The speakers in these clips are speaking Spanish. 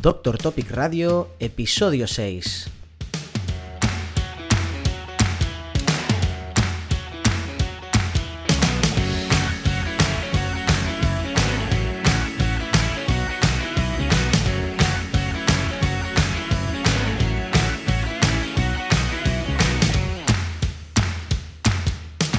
Doctor Topic Radio, episodio 6.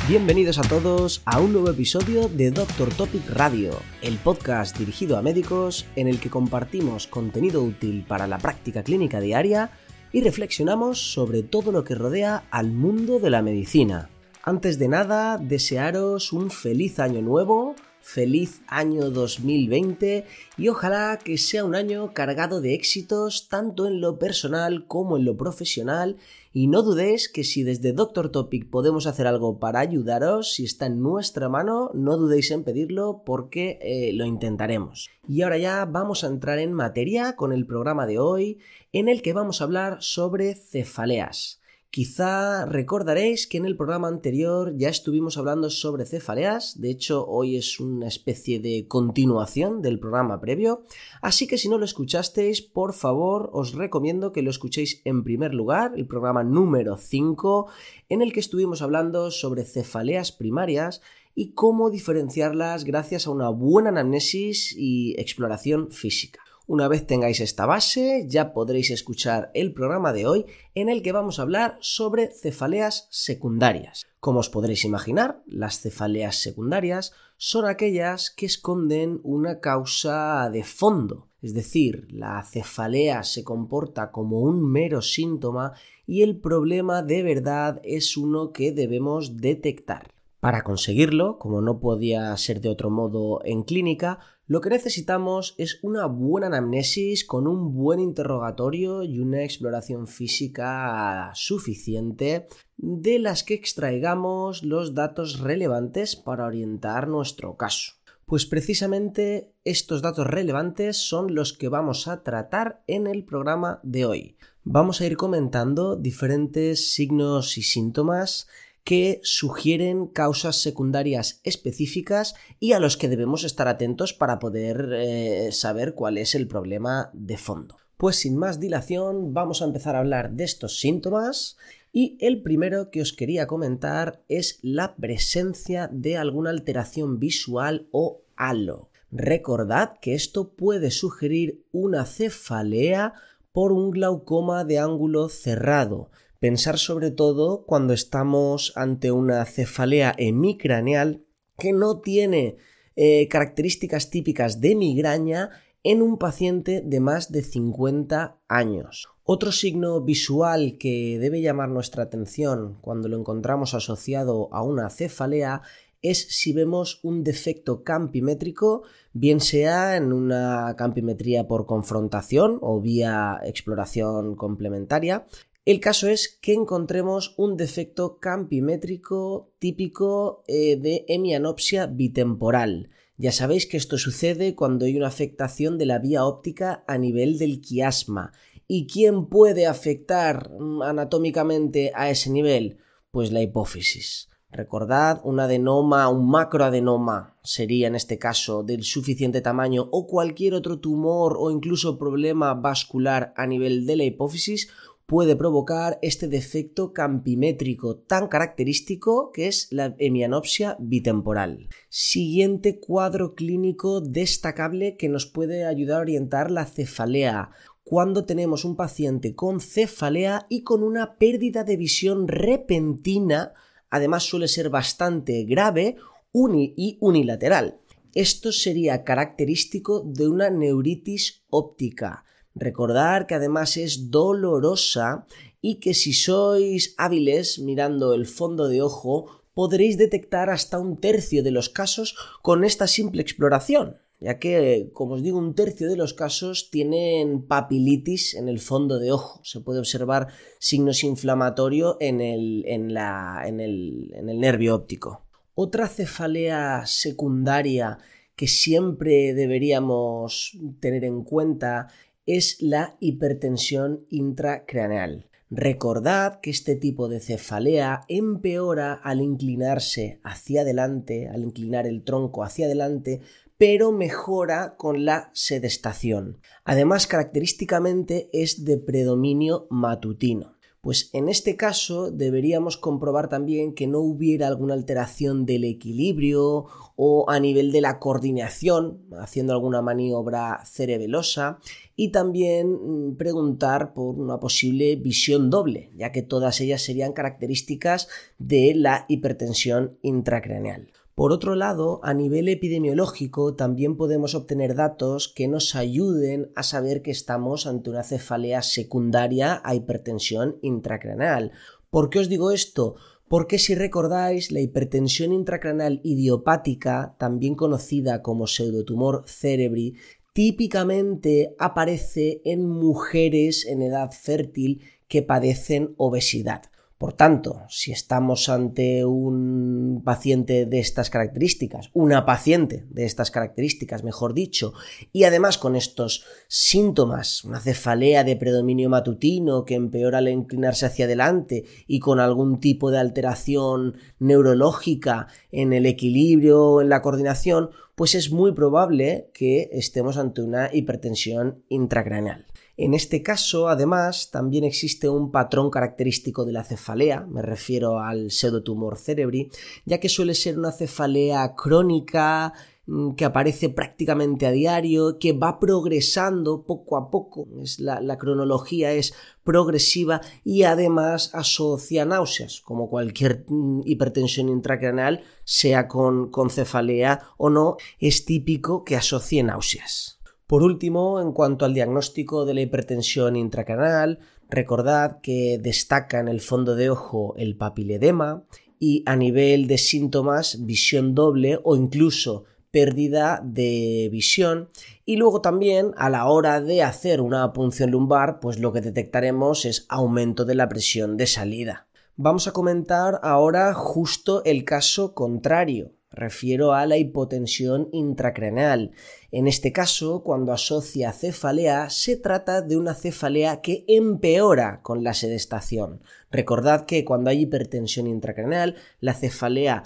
Bienvenidos a todos a un nuevo episodio de Doctor Topic Radio, el podcast dirigido a médicos en el que compartimos contenido útil para la práctica clínica diaria y reflexionamos sobre todo lo que rodea al mundo de la medicina. Antes de nada, desearos un feliz año nuevo, feliz año 2020 y ojalá que sea un año cargado de éxitos tanto en lo personal como en lo profesional y no dudéis que si desde Doctor Topic podemos hacer algo para ayudaros, si está en nuestra mano, no dudéis en pedirlo porque eh, lo intentaremos. Y ahora ya vamos a entrar en materia con el programa de hoy en el que vamos a hablar sobre cefaleas. Quizá recordaréis que en el programa anterior ya estuvimos hablando sobre cefaleas, de hecho hoy es una especie de continuación del programa previo, así que si no lo escuchasteis, por favor os recomiendo que lo escuchéis en primer lugar, el programa número 5, en el que estuvimos hablando sobre cefaleas primarias y cómo diferenciarlas gracias a una buena anamnesis y exploración física. Una vez tengáis esta base, ya podréis escuchar el programa de hoy en el que vamos a hablar sobre cefaleas secundarias. Como os podréis imaginar, las cefaleas secundarias son aquellas que esconden una causa de fondo, es decir, la cefalea se comporta como un mero síntoma y el problema de verdad es uno que debemos detectar. Para conseguirlo, como no podía ser de otro modo en clínica, lo que necesitamos es una buena anamnesis con un buen interrogatorio y una exploración física suficiente de las que extraigamos los datos relevantes para orientar nuestro caso. Pues precisamente estos datos relevantes son los que vamos a tratar en el programa de hoy. Vamos a ir comentando diferentes signos y síntomas que sugieren causas secundarias específicas y a los que debemos estar atentos para poder eh, saber cuál es el problema de fondo. Pues sin más dilación vamos a empezar a hablar de estos síntomas y el primero que os quería comentar es la presencia de alguna alteración visual o halo. Recordad que esto puede sugerir una cefalea por un glaucoma de ángulo cerrado, Pensar sobre todo cuando estamos ante una cefalea hemicraneal que no tiene eh, características típicas de migraña en un paciente de más de 50 años. Otro signo visual que debe llamar nuestra atención cuando lo encontramos asociado a una cefalea es si vemos un defecto campimétrico, bien sea en una campimetría por confrontación o vía exploración complementaria, el caso es que encontremos un defecto campimétrico típico eh, de hemianopsia bitemporal. Ya sabéis que esto sucede cuando hay una afectación de la vía óptica a nivel del quiasma. ¿Y quién puede afectar mm, anatómicamente a ese nivel? Pues la hipófisis. Recordad, un adenoma, un macroadenoma sería en este caso del suficiente tamaño o cualquier otro tumor o incluso problema vascular a nivel de la hipófisis puede provocar este defecto campimétrico tan característico que es la hemianopsia bitemporal. Siguiente cuadro clínico destacable que nos puede ayudar a orientar la cefalea cuando tenemos un paciente con cefalea y con una pérdida de visión repentina, además suele ser bastante grave y unilateral. Esto sería característico de una neuritis óptica. Recordar que además es dolorosa y que si sois hábiles mirando el fondo de ojo podréis detectar hasta un tercio de los casos con esta simple exploración, ya que, como os digo, un tercio de los casos tienen papilitis en el fondo de ojo. Se puede observar signos inflamatorios en el, en el, en el nervio óptico. Otra cefalea secundaria que siempre deberíamos tener en cuenta es la hipertensión intracraneal. Recordad que este tipo de cefalea empeora al inclinarse hacia adelante, al inclinar el tronco hacia adelante, pero mejora con la sedestación. Además, característicamente es de predominio matutino. Pues en este caso deberíamos comprobar también que no hubiera alguna alteración del equilibrio o a nivel de la coordinación, haciendo alguna maniobra cerebelosa, y también mm, preguntar por una posible visión doble, ya que todas ellas serían características de la hipertensión intracraneal. Por otro lado, a nivel epidemiológico también podemos obtener datos que nos ayuden a saber que estamos ante una cefalea secundaria a hipertensión intracraneal. ¿Por qué os digo esto? Porque si recordáis, la hipertensión intracraneal idiopática, también conocida como pseudotumor cerebri, típicamente aparece en mujeres en edad fértil que padecen obesidad. Por tanto, si estamos ante un paciente de estas características, una paciente de estas características, mejor dicho, y además con estos síntomas, una cefalea de predominio matutino que empeora al inclinarse hacia adelante y con algún tipo de alteración neurológica en el equilibrio o en la coordinación, pues es muy probable que estemos ante una hipertensión intracraneal. En este caso, además, también existe un patrón característico de la cefalea, me refiero al pseudotumor cerebri, ya que suele ser una cefalea crónica, mm, que aparece prácticamente a diario, que va progresando poco a poco, es la, cronología es progresiva y además asocia náuseas, como cualquier mm, hipertensión intracraneal, sea con, con cefalea o no, es típico que asocie náuseas. Por último, en cuanto al diagnóstico de la hipertensión intracanal, recordad que destaca en el fondo de ojo el papiledema y a nivel de síntomas visión doble o incluso pérdida de visión y luego también a la hora de hacer una punción lumbar pues lo que detectaremos es aumento de la presión de salida. Vamos a comentar ahora justo el caso contrario, Refiero a la hipotensión intracraneal. En este caso, cuando asocia cefalea, se trata de una cefalea que empeora con la sedestación. Recordad que cuando hay hipertensión intracraneal, la cefalea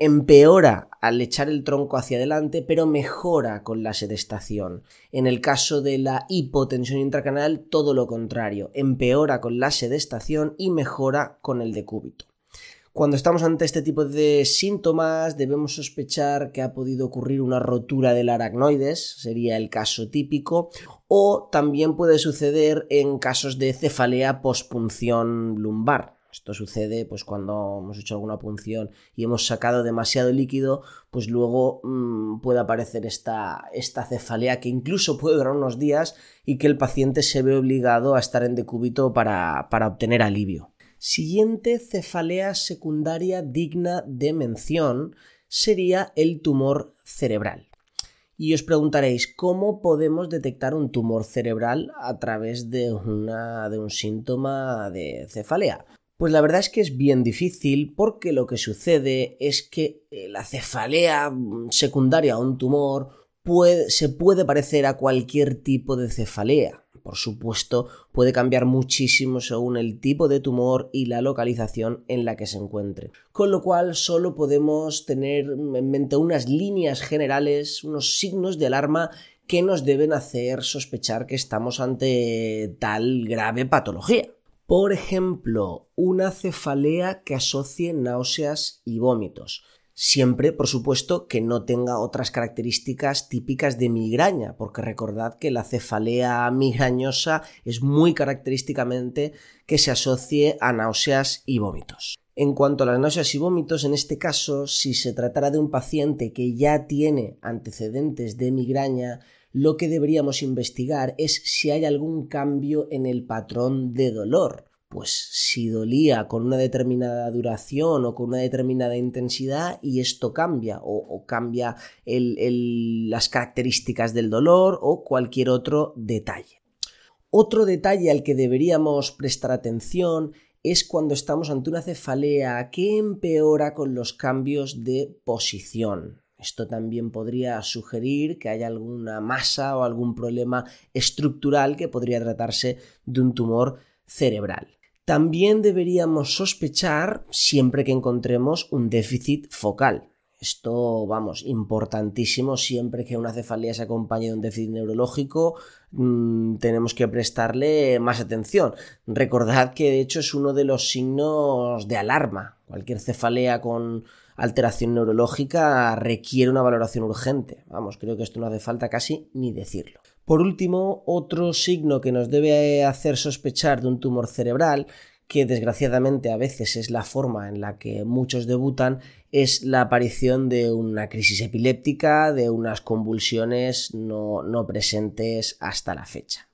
empeora al echar el tronco hacia adelante, pero mejora con la sedestación. En el caso de la hipotensión intracraneal, todo lo contrario, empeora con la sedestación y mejora con el decúbito. Cuando estamos ante este tipo de síntomas debemos sospechar que ha podido ocurrir una rotura del aracnoides, sería el caso típico, o también puede suceder en casos de cefalea pospunción lumbar. Esto sucede pues cuando hemos hecho alguna punción y hemos sacado demasiado líquido, pues luego mm, puede aparecer esta, esta cefalea que incluso puede durar unos días y que el paciente se ve obligado a estar en decúbito para, para obtener alivio. Siguiente cefalea secundaria digna de mención sería el tumor cerebral. Y os preguntaréis, ¿cómo podemos detectar un tumor cerebral a través de, una, de un síntoma de cefalea? Pues la verdad es que es bien difícil porque lo que sucede es que eh, la cefalea secundaria a un tumor se puede parecer a cualquier tipo de cefalea por supuesto, puede cambiar muchísimo según el tipo de tumor y la localización en la que se encuentre. Con lo cual, solo podemos tener en mente unas líneas generales, unos signos de alarma que nos deben hacer sospechar que estamos ante tal grave patología. Por ejemplo, una cefalea que asocie náuseas y vómitos siempre, por supuesto, que no tenga otras características típicas de migraña, porque recordad que la cefalea migrañosa es muy característicamente que se asocie a náuseas y vómitos. En cuanto a las náuseas y vómitos, en este caso, si se tratara de un paciente que ya tiene antecedentes de migraña, lo que deberíamos investigar es si hay algún cambio en el patrón de dolor pues si dolía con una determinada duración o con una determinada intensidad y esto cambia o, cambia las características del dolor o cualquier otro detalle. Otro detalle al que deberíamos prestar atención es cuando estamos ante una cefalea que empeora con los cambios de posición. Esto también podría sugerir que haya alguna masa o algún problema estructural que podría tratarse de un tumor cerebral. También deberíamos sospechar siempre que encontremos un déficit focal. Esto, vamos, importantísimo siempre que una cefalea se acompañe de un déficit neurológico, mm, tenemos que prestarle más atención. Recordad que de hecho es uno de los signos de alarma. Cualquier cefalea con alteración neurológica requiere una valoración urgente. Vamos, creo que esto no hace falta casi ni decirlo. Por último, otro signo que nos debe hacer sospechar de un tumor cerebral que desgraciadamente a veces es la forma en la que muchos debutan, es la aparición de una crisis epiléptica, de unas convulsiones no, no presentes hasta la fecha.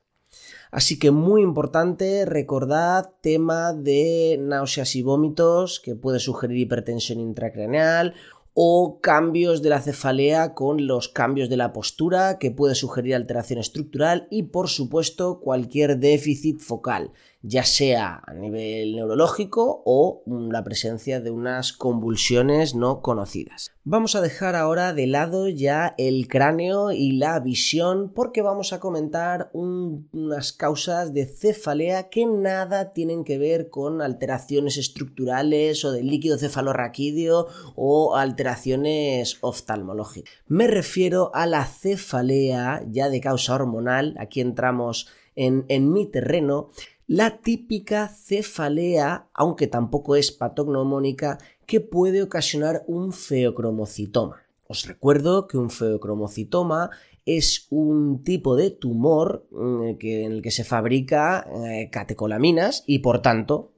Así que muy importante, recordad tema de náuseas y vómitos que puede sugerir hipertensión intracraneal o cambios de la cefalea con los cambios de la postura que puede sugerir alteración estructural y por supuesto cualquier déficit focal ya sea a nivel neurológico o la presencia de unas convulsiones no conocidas. Vamos a dejar ahora de lado ya el cráneo y la visión porque vamos a comentar unas causas de cefalea que nada tienen que ver con alteraciones estructurales o del líquido cefalorraquídeo o alteraciones oftalmológicas. Me refiero a la cefalea ya de causa hormonal, aquí entramos en, en mi terreno, la típica cefalea, aunque tampoco es patognomónica, que puede ocasionar un feocromocitoma. Os recuerdo que un feocromocitoma es un tipo de tumor mm, en el que se fabrica eh, catecolaminas y por tanto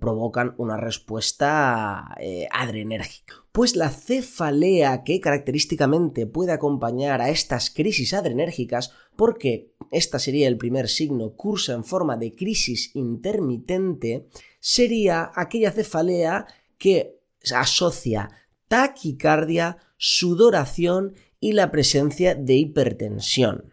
provocan una respuesta eh, adrenérgica. Pues la cefalea que característicamente puede acompañar a estas crisis adrenérgicas, porque esta sería el primer signo, cursa en forma de crisis intermitente, sería aquella cefalea que asocia taquicardia, sudoración y la presencia de hipertensión.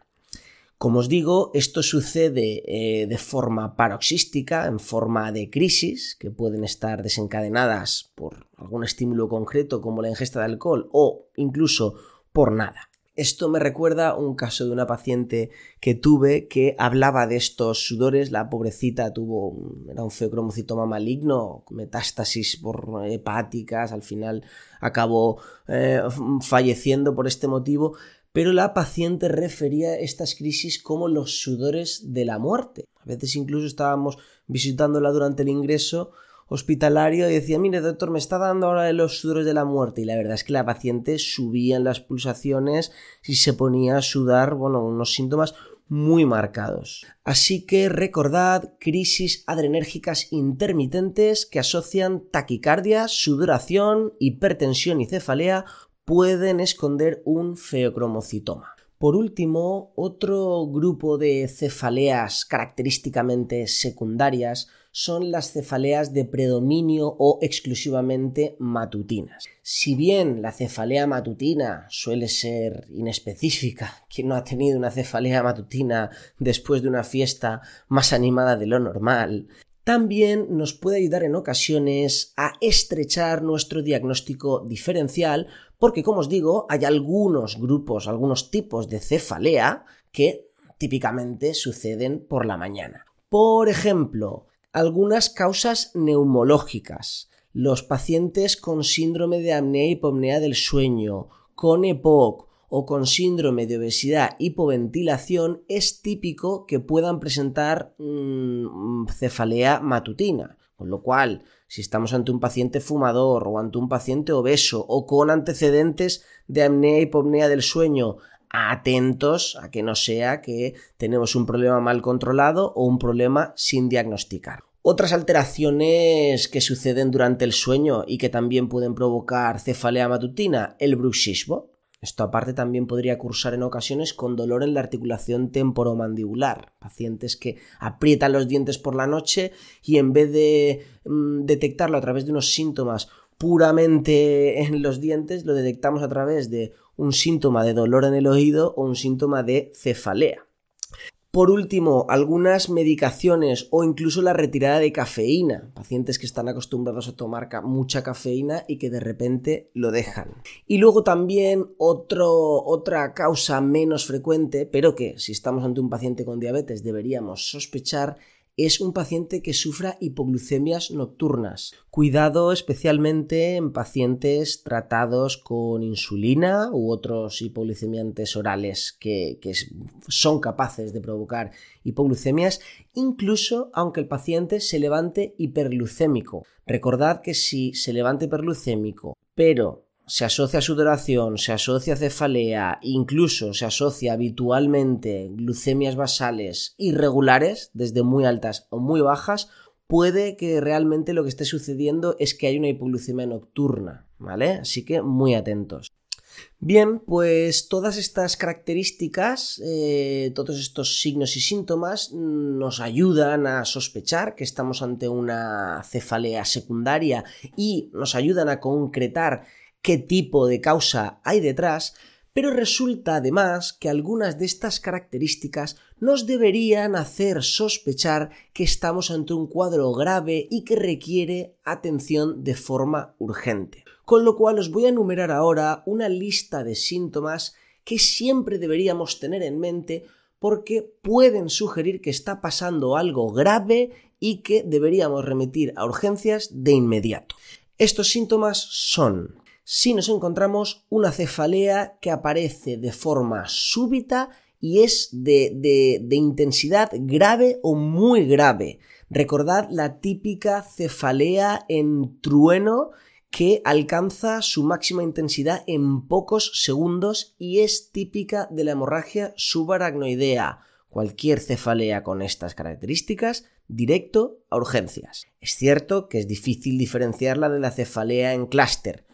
Como os digo, esto sucede eh, de forma paroxística, en forma de crisis, que pueden estar desencadenadas por algún estímulo concreto como la ingesta de alcohol o incluso por nada. Esto me recuerda un caso de una paciente que tuve que hablaba de estos sudores. La pobrecita tuvo un, era un feocromocitoma maligno, metástasis por hepáticas, al final acabó eh, falleciendo por este motivo. Pero la paciente refería estas crisis como los sudores de la muerte. A veces incluso estábamos visitándola durante el ingreso hospitalario y decía, mire doctor, me está dando ahora los sudores de la muerte y la verdad es que la paciente subía en las pulsaciones y se ponía a sudar, bueno, unos síntomas muy marcados. Así que recordad crisis adrenérgicas intermitentes que asocian taquicardia, sudoración, hipertensión y cefalea pueden esconder un feocromocitoma. Por último, otro grupo de cefaleas característicamente secundarias son las cefaleas de predominio o exclusivamente matutinas. Si bien la cefalea matutina suele ser inespecífica, quien no ha tenido una cefalea matutina después de una fiesta más animada de lo normal, también nos puede ayudar en ocasiones a estrechar nuestro diagnóstico diferencial porque, como os digo, hay algunos grupos, algunos tipos de cefalea que típicamente suceden por la mañana. Por ejemplo, algunas causas neumológicas. Los pacientes con síndrome de apnea y hipopnea del sueño, con EPOC o con síndrome de obesidad hipoventilación es típico que puedan presentar mm, cefalea matutina. Con lo cual, si estamos ante un paciente fumador o ante un paciente obeso o con antecedentes de apnea y hipopnea del sueño, atentos a que no sea que tenemos un problema mal controlado o un problema sin diagnosticar. Otras alteraciones que suceden durante el sueño y que también pueden provocar cefalea matutina, el bruxismo. Esto aparte también podría cursar en ocasiones con dolor en la articulación temporomandibular. Pacientes que aprietan los dientes por la noche y en vez de mm, detectarlo a través de unos síntomas puramente en los dientes, lo detectamos a través de un síntoma de dolor en el oído o un síntoma de cefalea. Por último, algunas medicaciones o incluso la retirada de cafeína. Pacientes que están acostumbrados a tomar mucha cafeína y que de repente lo dejan. Y luego también otra causa menos frecuente, pero que si estamos ante un paciente con diabetes deberíamos sospechar, es un paciente que sufra hipoglucemias nocturnas. Cuidado especialmente en pacientes tratados con insulina u otros hipoglucemiantes orales que, son capaces de provocar hipoglucemias, incluso aunque el paciente se levante hiperglucémico. Recordad que si se levanta hiperglucémico, pero se asocia a sudoración, se asocia a cefalea, incluso se asocia habitualmente glucemias basales irregulares, desde muy altas o muy bajas, puede que realmente lo que esté sucediendo es que hay una hipoglucemia nocturna, ¿vale? Así que muy atentos. Bien, pues todas estas características, eh, todos estos signos y síntomas nos ayudan a sospechar que estamos ante una cefalea secundaria y nos ayudan a concretar qué tipo de causa hay detrás, pero resulta además que algunas de estas características nos deberían hacer sospechar que estamos ante un cuadro grave y que requiere atención de forma urgente. Con lo cual os voy a enumerar ahora una lista de síntomas que siempre deberíamos tener en mente porque pueden sugerir que está pasando algo grave y que deberíamos remitir a urgencias de inmediato. Estos síntomas son si nos encontramos una cefalea que aparece de forma súbita y es de, intensidad grave o muy grave. Recordad la típica cefalea en trueno que alcanza su máxima intensidad en pocos segundos y es típica de la hemorragia subaracnoidea. Cualquier cefalea con estas características, directo a urgencias. Es cierto que es difícil diferenciarla de la cefalea en clúster,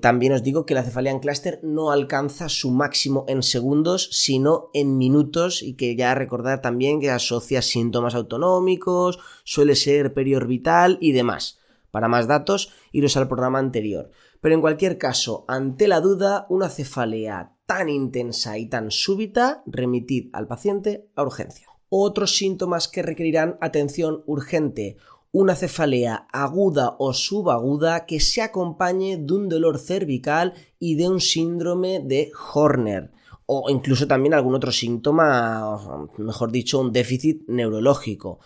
también os digo que la cefalea en clúster no alcanza su máximo en segundos, sino en minutos y que ya recordar también que asocia síntomas autonómicos, suele ser periorbital y demás. Para más datos, iros al programa anterior. Pero en cualquier caso, ante la duda, una cefalea tan intensa y tan súbita, remitid al paciente a urgencia. Otros síntomas que requerirán atención urgente una cefalea aguda o subaguda que se acompañe de un dolor cervical y de un síndrome de Horner o incluso también algún otro síntoma, mejor dicho, un déficit neurológico.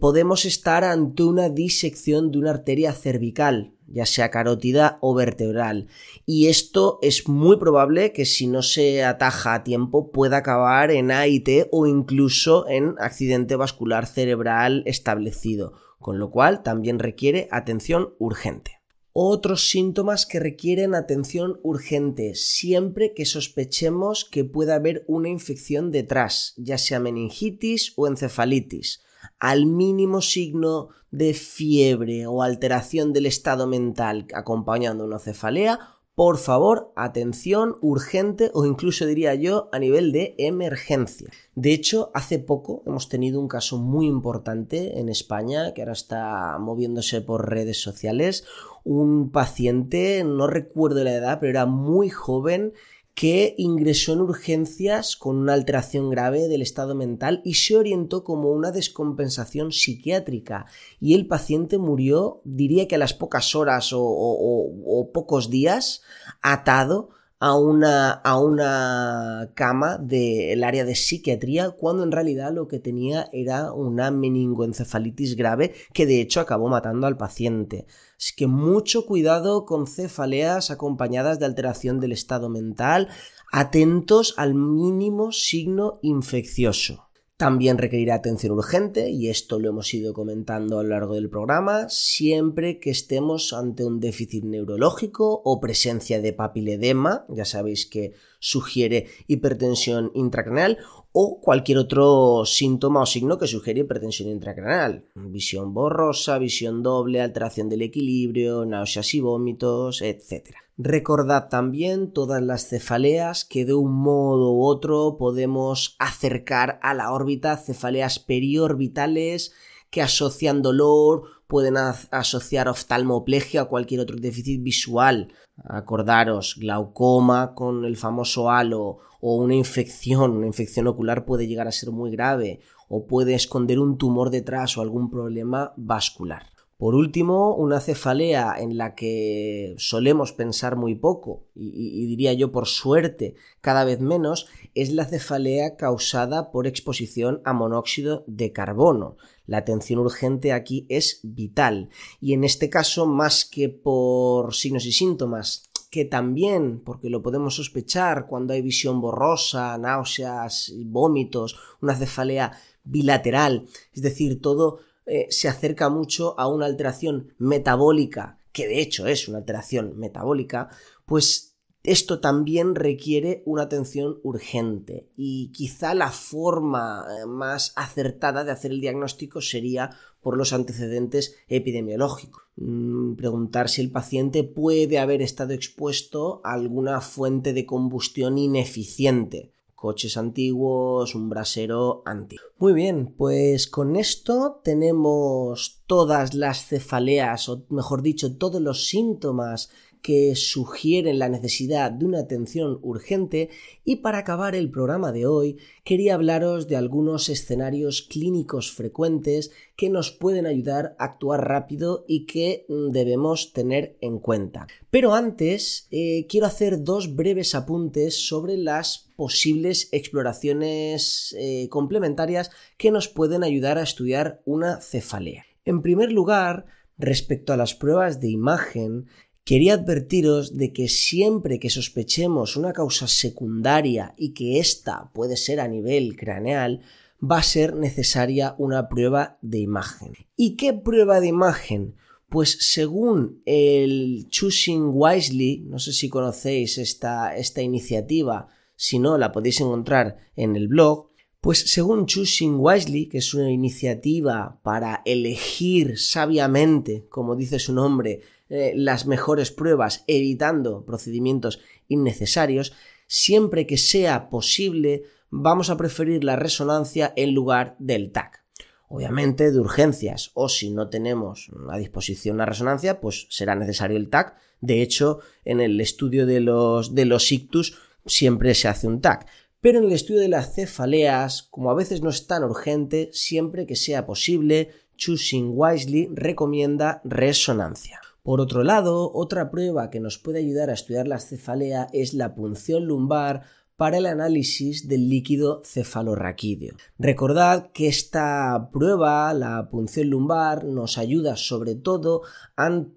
podemos estar ante una disección de una arteria cervical, ya sea carótida o vertebral. Y esto es muy probable que si no se ataja a tiempo pueda acabar en AIT o incluso en accidente vascular cerebral establecido con lo cual también requiere atención urgente. Otros síntomas que requieren atención urgente siempre que sospechemos que pueda haber una infección detrás, ya sea meningitis o encefalitis. Al mínimo signo de fiebre o alteración del estado mental acompañando una cefalea, por favor, atención urgente o incluso diría yo a nivel de emergencia. De hecho, hace poco hemos tenido un caso muy importante en España que ahora está moviéndose por redes sociales. Un paciente, no recuerdo la edad, pero era muy joven que ingresó en urgencias con una alteración grave del estado mental y se orientó como una descompensación psiquiátrica. Y el paciente murió, diría que a las pocas horas o, pocos días, atado a una, a una cama del área de psiquiatría cuando en realidad lo que tenía era una meningoencefalitis grave que de hecho acabó matando al paciente. Así que mucho cuidado con cefaleas acompañadas de alteración del estado mental, atentos al mínimo signo infeccioso. También requerirá atención urgente, y esto lo hemos ido comentando a lo largo del programa, siempre que estemos ante un déficit neurológico o presencia de papiledema, ya sabéis que sugiere hipertensión intracraneal, o cualquier otro síntoma o signo que sugiere hipertensión intracraneal. Visión borrosa, visión doble, alteración del equilibrio, náuseas y vómitos, etc. Recordad también todas las cefaleas que de un modo u otro podemos acercar a la órbita, cefaleas periorbitales que asocian dolor, pueden asociar oftalmoplegia o cualquier otro déficit visual. Acordaros, glaucoma con el famoso halo o una infección, una infección ocular puede llegar a ser muy grave o puede esconder un tumor detrás o algún problema vascular. Por último, una cefalea en la que solemos pensar muy poco, y, diría yo por suerte cada vez menos, es la cefalea causada por exposición a monóxido de carbono. La atención urgente aquí es vital, y en este caso, más que por signos y síntomas, que también, porque lo podemos sospechar cuando hay visión borrosa, náuseas, vómitos, una cefalea bilateral, es decir, todo eh, se acerca mucho a una alteración metabólica, que de hecho es una alteración metabólica, pues esto también requiere una atención urgente y quizá la forma eh, más acertada de hacer el diagnóstico sería por los antecedentes epidemiológicos. Mm, preguntar si el paciente puede haber estado expuesto a alguna fuente de combustión ineficiente coches antiguos, un brasero antiguo. Muy bien, pues con esto tenemos todas las cefaleas, o mejor dicho, todos los síntomas que sugieren la necesidad de una atención urgente y para acabar el programa de hoy quería hablaros de algunos escenarios clínicos frecuentes que nos pueden ayudar a actuar rápido y que mm, debemos tener en cuenta. Pero antes eh, quiero hacer dos breves apuntes sobre las posibles exploraciones eh, complementarias que nos pueden ayudar a estudiar una cefalea. En primer lugar, respecto a las pruebas de imagen, Quería advertiros de que siempre que sospechemos una causa secundaria y que ésta puede ser a nivel craneal, va a ser necesaria una prueba de imagen. ¿Y qué prueba de imagen? Pues según el Choosing Wisely, no sé si conocéis esta, esta iniciativa, si no la podéis encontrar en el blog, pues según Choosing Wisely, que es una iniciativa para elegir sabiamente, como dice su nombre, eh, las mejores pruebas, evitando procedimientos innecesarios, siempre que sea posible, vamos a preferir la resonancia en lugar del TAC. Obviamente de urgencias, o si no tenemos a disposición una resonancia, pues será necesario el TAC. De hecho, en el estudio de los, de los ictus siempre se hace un TAC. Pero en el estudio de las cefaleas, como a veces no es tan urgente, siempre que sea posible, Choosing Wisely recomienda resonancia. Por otro lado, otra prueba que nos puede ayudar a estudiar la cefalea es la punción lumbar para el análisis del líquido cefalorraquídeo. Recordad que esta prueba, la punción lumbar, nos ayuda sobre todo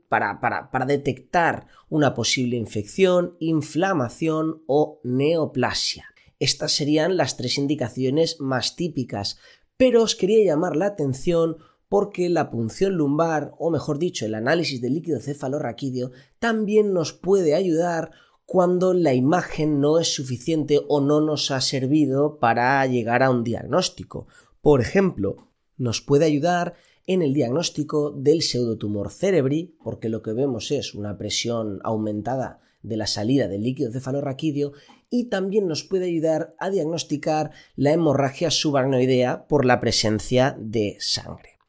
para, para detectar una posible infección, inflamación o neoplasia. Estas serían las tres indicaciones más típicas, pero os quería llamar la atención porque la punción lumbar, o mejor dicho, el análisis del líquido cefalorraquídeo, también nos puede ayudar cuando la imagen no es suficiente o no nos ha servido para llegar a un diagnóstico. Por ejemplo, nos puede ayudar en el diagnóstico del pseudotumor cerebri, porque lo que vemos es una presión aumentada de la salida del líquido cefalorraquídeo y también nos puede ayudar a diagnosticar la hemorragia subaracnoidea por la presencia de sangre.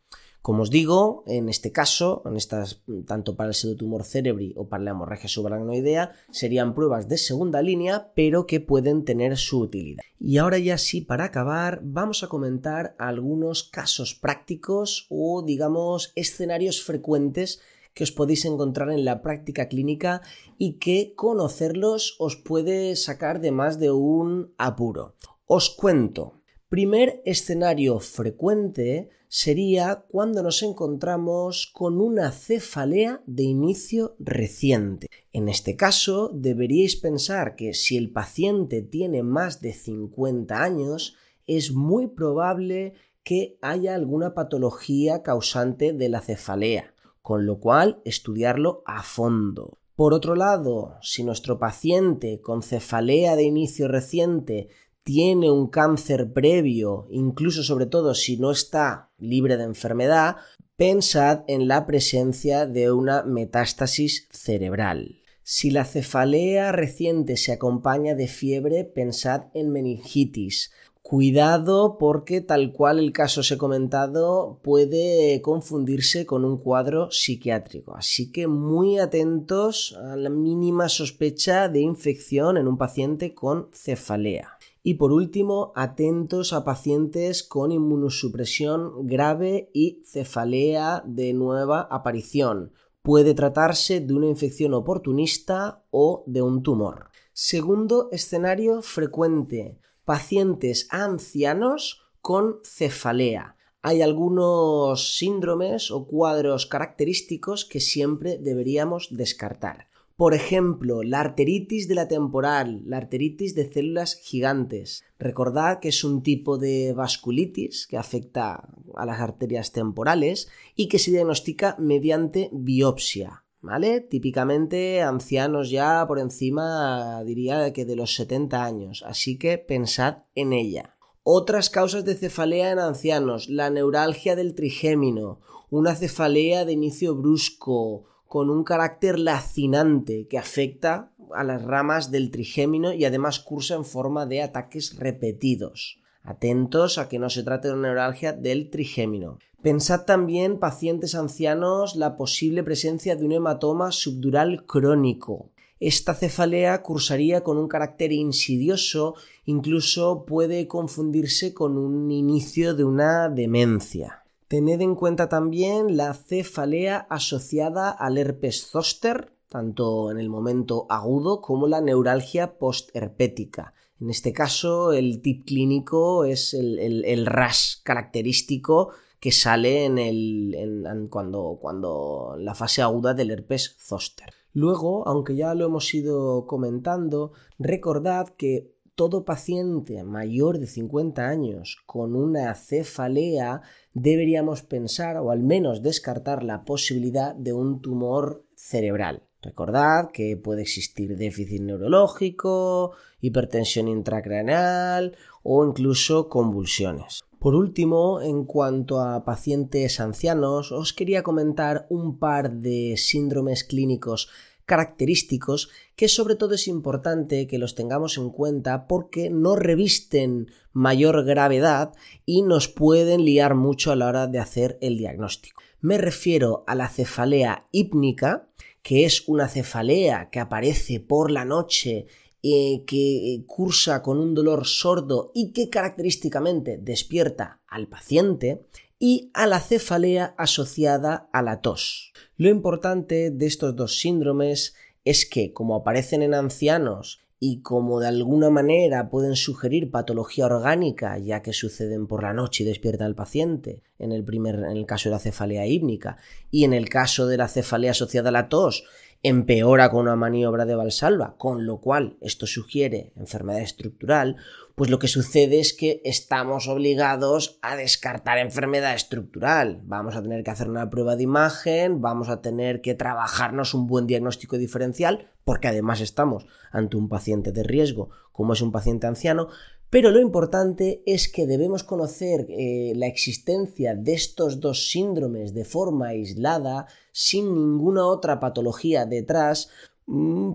Como os digo, en este caso, en estas, tanto para el pseudotumor cerebri o para la hemorragia subaracnoidea, serían pruebas de segunda línea, pero que pueden tener su utilidad. Y ahora ya sí, para acabar, vamos a comentar algunos casos prácticos o, digamos, escenarios frecuentes que os podéis encontrar en la práctica clínica y que conocerlos os puede sacar de más de un apuro. Os cuento. Primer escenario frecuente sería cuando nos encontramos con una cefalea de inicio reciente. En este caso, deberíais pensar que si el paciente tiene más de 50 años, es muy probable que haya alguna patología causante de la cefalea, con lo cual estudiarlo a fondo. Por otro lado, si nuestro paciente con cefalea de inicio reciente tiene un cáncer previo, incluso sobre todo si no está libre de enfermedad, pensad en la presencia de una metástasis cerebral. Si la cefalea reciente se acompaña de fiebre, pensad en meningitis. Cuidado porque tal cual el caso os he comentado puede confundirse con un cuadro psiquiátrico. Así que muy atentos a la mínima sospecha de infección en un paciente con cefalea. Y por último, atentos a pacientes con inmunosupresión grave y cefalea de nueva aparición. Puede tratarse de una infección oportunista o de un tumor. Segundo escenario frecuente, pacientes ancianos con cefalea. Hay algunos síndromes o cuadros característicos que siempre deberíamos descartar. Por ejemplo, la arteritis de la temporal, la arteritis de células gigantes. Recordad que es un tipo de vasculitis que afecta a las arterias temporales y que se diagnostica mediante biopsia. ¿Vale? Típicamente ancianos ya por encima, diría que de los 70 años, así que pensad en ella. Otras causas de cefalea en ancianos, la neuralgia del trigémino, una cefalea de inicio brusco, con un carácter lacinante que afecta a las ramas del trigémino y además cursa en forma de ataques repetidos. Atentos a que no se trate de una neuralgia del trigémino. Pensad también, pacientes ancianos, la posible presencia de un hematoma subdural crónico. Esta cefalea cursaría con un carácter insidioso, incluso puede confundirse con un inicio de una demencia. Tened en cuenta también la cefalea asociada al herpes zóster, tanto en el momento agudo como la neuralgia postherpética. En este caso, el tip clínico es el, RAS característico que sale en el, cuando, cuando la fase aguda del herpes zóster. Luego, aunque ya lo hemos ido comentando, recordad que todo paciente mayor de 50 años con una cefalea deberíamos pensar o al menos descartar la posibilidad de un tumor cerebral. Recordad que puede existir déficit neurológico, hipertensión intracraneal o incluso convulsiones. Por último, en cuanto a pacientes ancianos, os quería comentar un par de síndromes clínicos característicos que sobre todo es importante que los tengamos en cuenta porque no revisten mayor gravedad y nos pueden liar mucho a la hora de hacer el diagnóstico. Me refiero a la cefalea hípnica, que es una cefalea que aparece por la noche eh, que cursa con un dolor sordo y que característicamente despierta al paciente, y a la cefalea asociada a la tos. Lo importante de estos dos síndromes es que, como aparecen en ancianos y como de alguna manera pueden sugerir patología orgánica, ya que suceden por la noche y despierta al paciente, en el, primer, en el caso de la cefalea hípnica, y en el caso de la cefalea asociada a la tos, empeora con una maniobra de Valsalva, con lo cual esto sugiere enfermedad estructural, pues lo que sucede es que estamos obligados a descartar enfermedad estructural. Vamos a tener que hacer una prueba de imagen, vamos a tener que trabajarnos un buen diagnóstico diferencial, porque además estamos ante un paciente de riesgo, como es un paciente anciano, pero lo importante es que debemos conocer eh, la existencia de estos dos síndromes de forma aislada, sin ninguna otra patología detrás,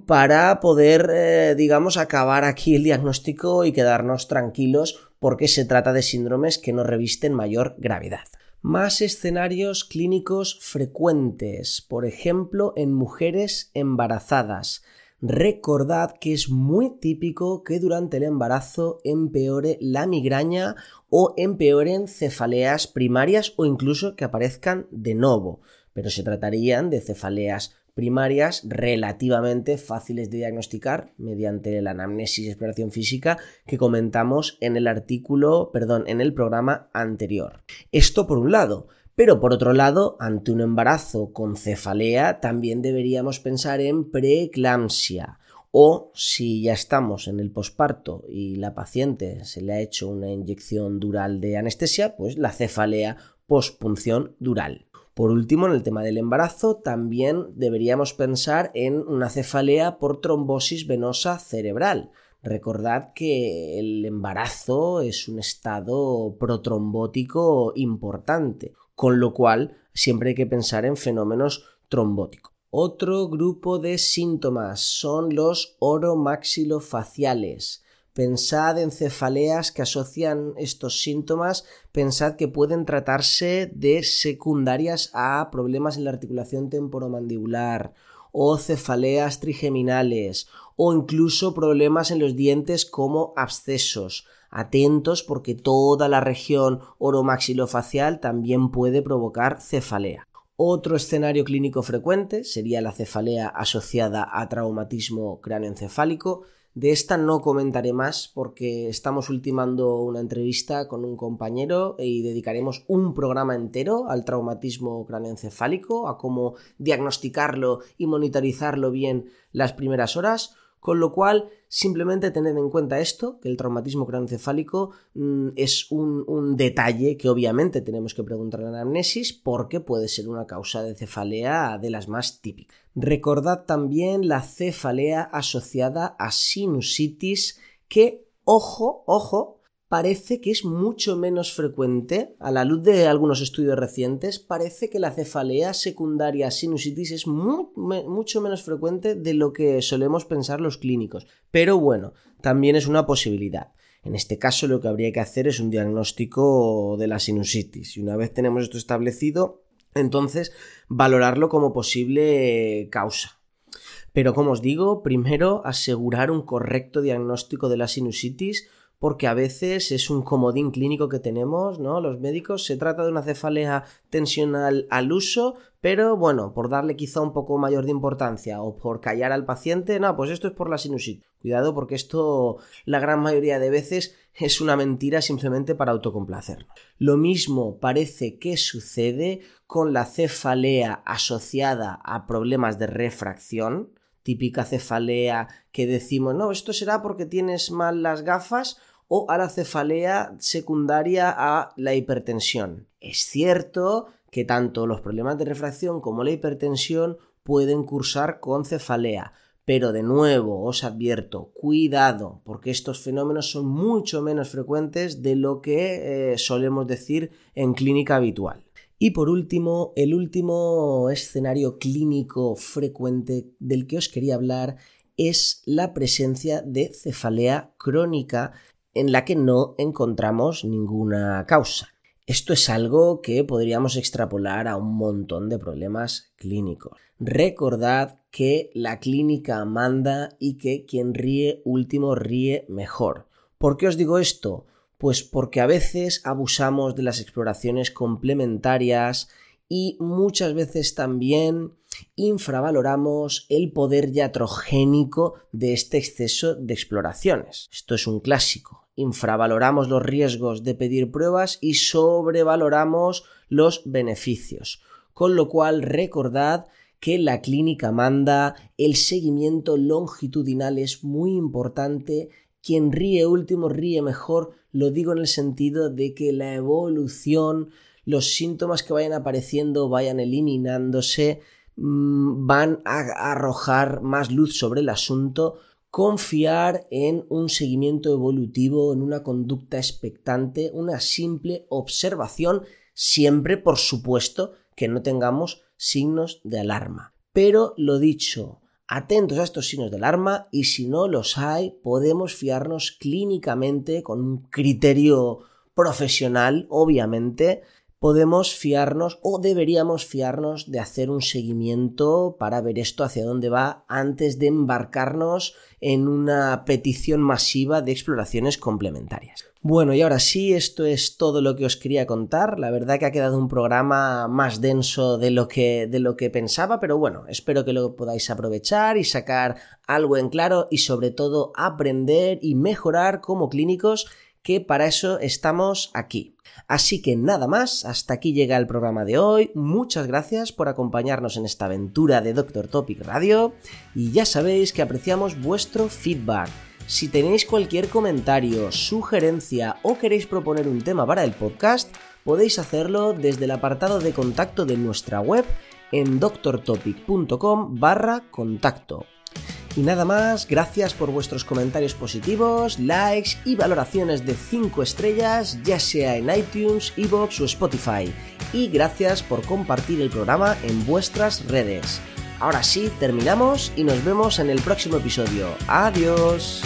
para poder, eh, digamos, acabar aquí el diagnóstico y quedarnos tranquilos porque se trata de síndromes que no revisten mayor gravedad. Más escenarios clínicos frecuentes, por ejemplo, en mujeres embarazadas. Recordad que es muy típico que durante el embarazo empeore la migraña o empeoren cefaleas primarias o incluso que aparezcan de nuevo, pero se tratarían de cefaleas primarias relativamente fáciles de diagnosticar mediante la anamnesis y exploración física que comentamos en el artículo, perdón, en el programa anterior. Esto por un lado, pero por otro lado, ante un embarazo con cefalea, también deberíamos pensar en preeclampsia. O si ya estamos en el posparto y la paciente se le ha hecho una inyección dural de anestesia, pues la cefalea pospunción dural. Por último, en el tema del embarazo, también deberíamos pensar en una cefalea por trombosis venosa cerebral. Recordad que el embarazo es un estado protrombótico importante, con lo cual siempre hay que pensar en fenómenos trombóticos. Otro grupo de síntomas son los oromaxilofaciales. Pensad en cefaleas que asocian estos síntomas, pensad que pueden tratarse de secundarias a problemas en la articulación temporomandibular o cefaleas trigeminales o incluso problemas en los dientes como abscesos. Atentos porque toda la región oromaxilofacial también puede provocar cefalea. Otro escenario clínico frecuente sería la cefalea asociada a traumatismo cráneoencefálico. De esta no comentaré más porque estamos ultimando una entrevista con un compañero y dedicaremos un programa entero al traumatismo cráneoencefálico, a cómo diagnosticarlo y monitorizarlo bien las primeras horas. Con lo cual, simplemente tened en cuenta esto, que el traumatismo craneoencefálico mm, es un, detalle que obviamente tenemos que preguntar en la anamnesis porque puede ser una causa de cefalea de las más típicas. Recordad también la cefalea asociada a sinusitis que, ojo, ojo, parece que es mucho menos frecuente, a la luz de algunos estudios recientes, parece que la cefalea secundaria sinusitis es mucho menos frecuente de lo que solemos pensar los clínicos. Pero bueno, también es una posibilidad. En este caso lo que habría que hacer es un diagnóstico de la sinusitis. Y una vez tenemos esto establecido, entonces valorarlo como posible causa. Pero como os digo, primero asegurar un correcto diagnóstico de la sinusitis porque a veces es un comodín clínico que tenemos, ¿no? Los médicos se trata de una cefalea tensional al uso, pero bueno, por darle quizá un poco mayor de importancia o por callar al paciente, no, pues esto es por la sinusitis. Cuidado porque esto la gran mayoría de veces es una mentira simplemente para autocomplacernos. Lo mismo parece que sucede con la cefalea asociada a problemas de refracción, típica cefalea que decimos, no, esto será porque tienes mal las gafas o a la cefalea secundaria a la hipertensión. Es cierto que tanto los problemas de refracción como la hipertensión pueden cursar con cefalea, pero de nuevo os advierto, cuidado, porque estos fenómenos son mucho menos frecuentes de lo que eh, solemos decir en clínica habitual. Y por último, el último escenario clínico frecuente del que os quería hablar es la presencia de cefalea crónica en la que no encontramos ninguna causa. Esto es algo que podríamos extrapolar a un montón de problemas clínicos. Recordad que la clínica manda y que quien ríe último ríe mejor. ¿Por qué os digo esto? Pues porque a veces abusamos de las exploraciones complementarias y muchas veces también infravaloramos el poder iatrogénico de este exceso de exploraciones. Esto es un clásico infravaloramos los riesgos de pedir pruebas y sobrevaloramos los beneficios. Con lo cual recordad que la clínica manda, el seguimiento longitudinal es muy importante, quien ríe último ríe mejor, lo digo en el sentido de que la evolución, los síntomas que vayan apareciendo vayan eliminándose, van a arrojar más luz sobre el asunto, confiar en un seguimiento evolutivo, en una conducta expectante, una simple observación, siempre, por supuesto, que no tengamos signos de alarma. Pero lo dicho, atentos a estos signos de alarma y si no los hay, podemos fiarnos clínicamente con un criterio profesional, obviamente, podemos fiarnos o deberíamos fiarnos de hacer un seguimiento para ver esto hacia dónde va antes de embarcarnos en una petición masiva de exploraciones complementarias. Bueno, y ahora sí, esto es todo lo que os quería contar. La verdad que ha quedado un programa más denso de lo que, de lo que pensaba, pero bueno, espero que lo podáis aprovechar y sacar algo en claro y sobre todo aprender y mejorar como clínicos que para eso estamos aquí. Así que nada más, hasta aquí llega el programa de hoy. Muchas gracias por acompañarnos en esta aventura de Doctor Topic Radio y ya sabéis que apreciamos vuestro feedback. Si tenéis cualquier comentario, sugerencia o queréis proponer un tema para el podcast, podéis hacerlo desde el apartado de contacto de nuestra web en doctortopic.com barra contacto. Y nada más, gracias por vuestros comentarios positivos, likes y valoraciones de 5 estrellas, ya sea en iTunes, Evox o Spotify. Y gracias por compartir el programa en vuestras redes. Ahora sí, terminamos y nos vemos en el próximo episodio. Adiós.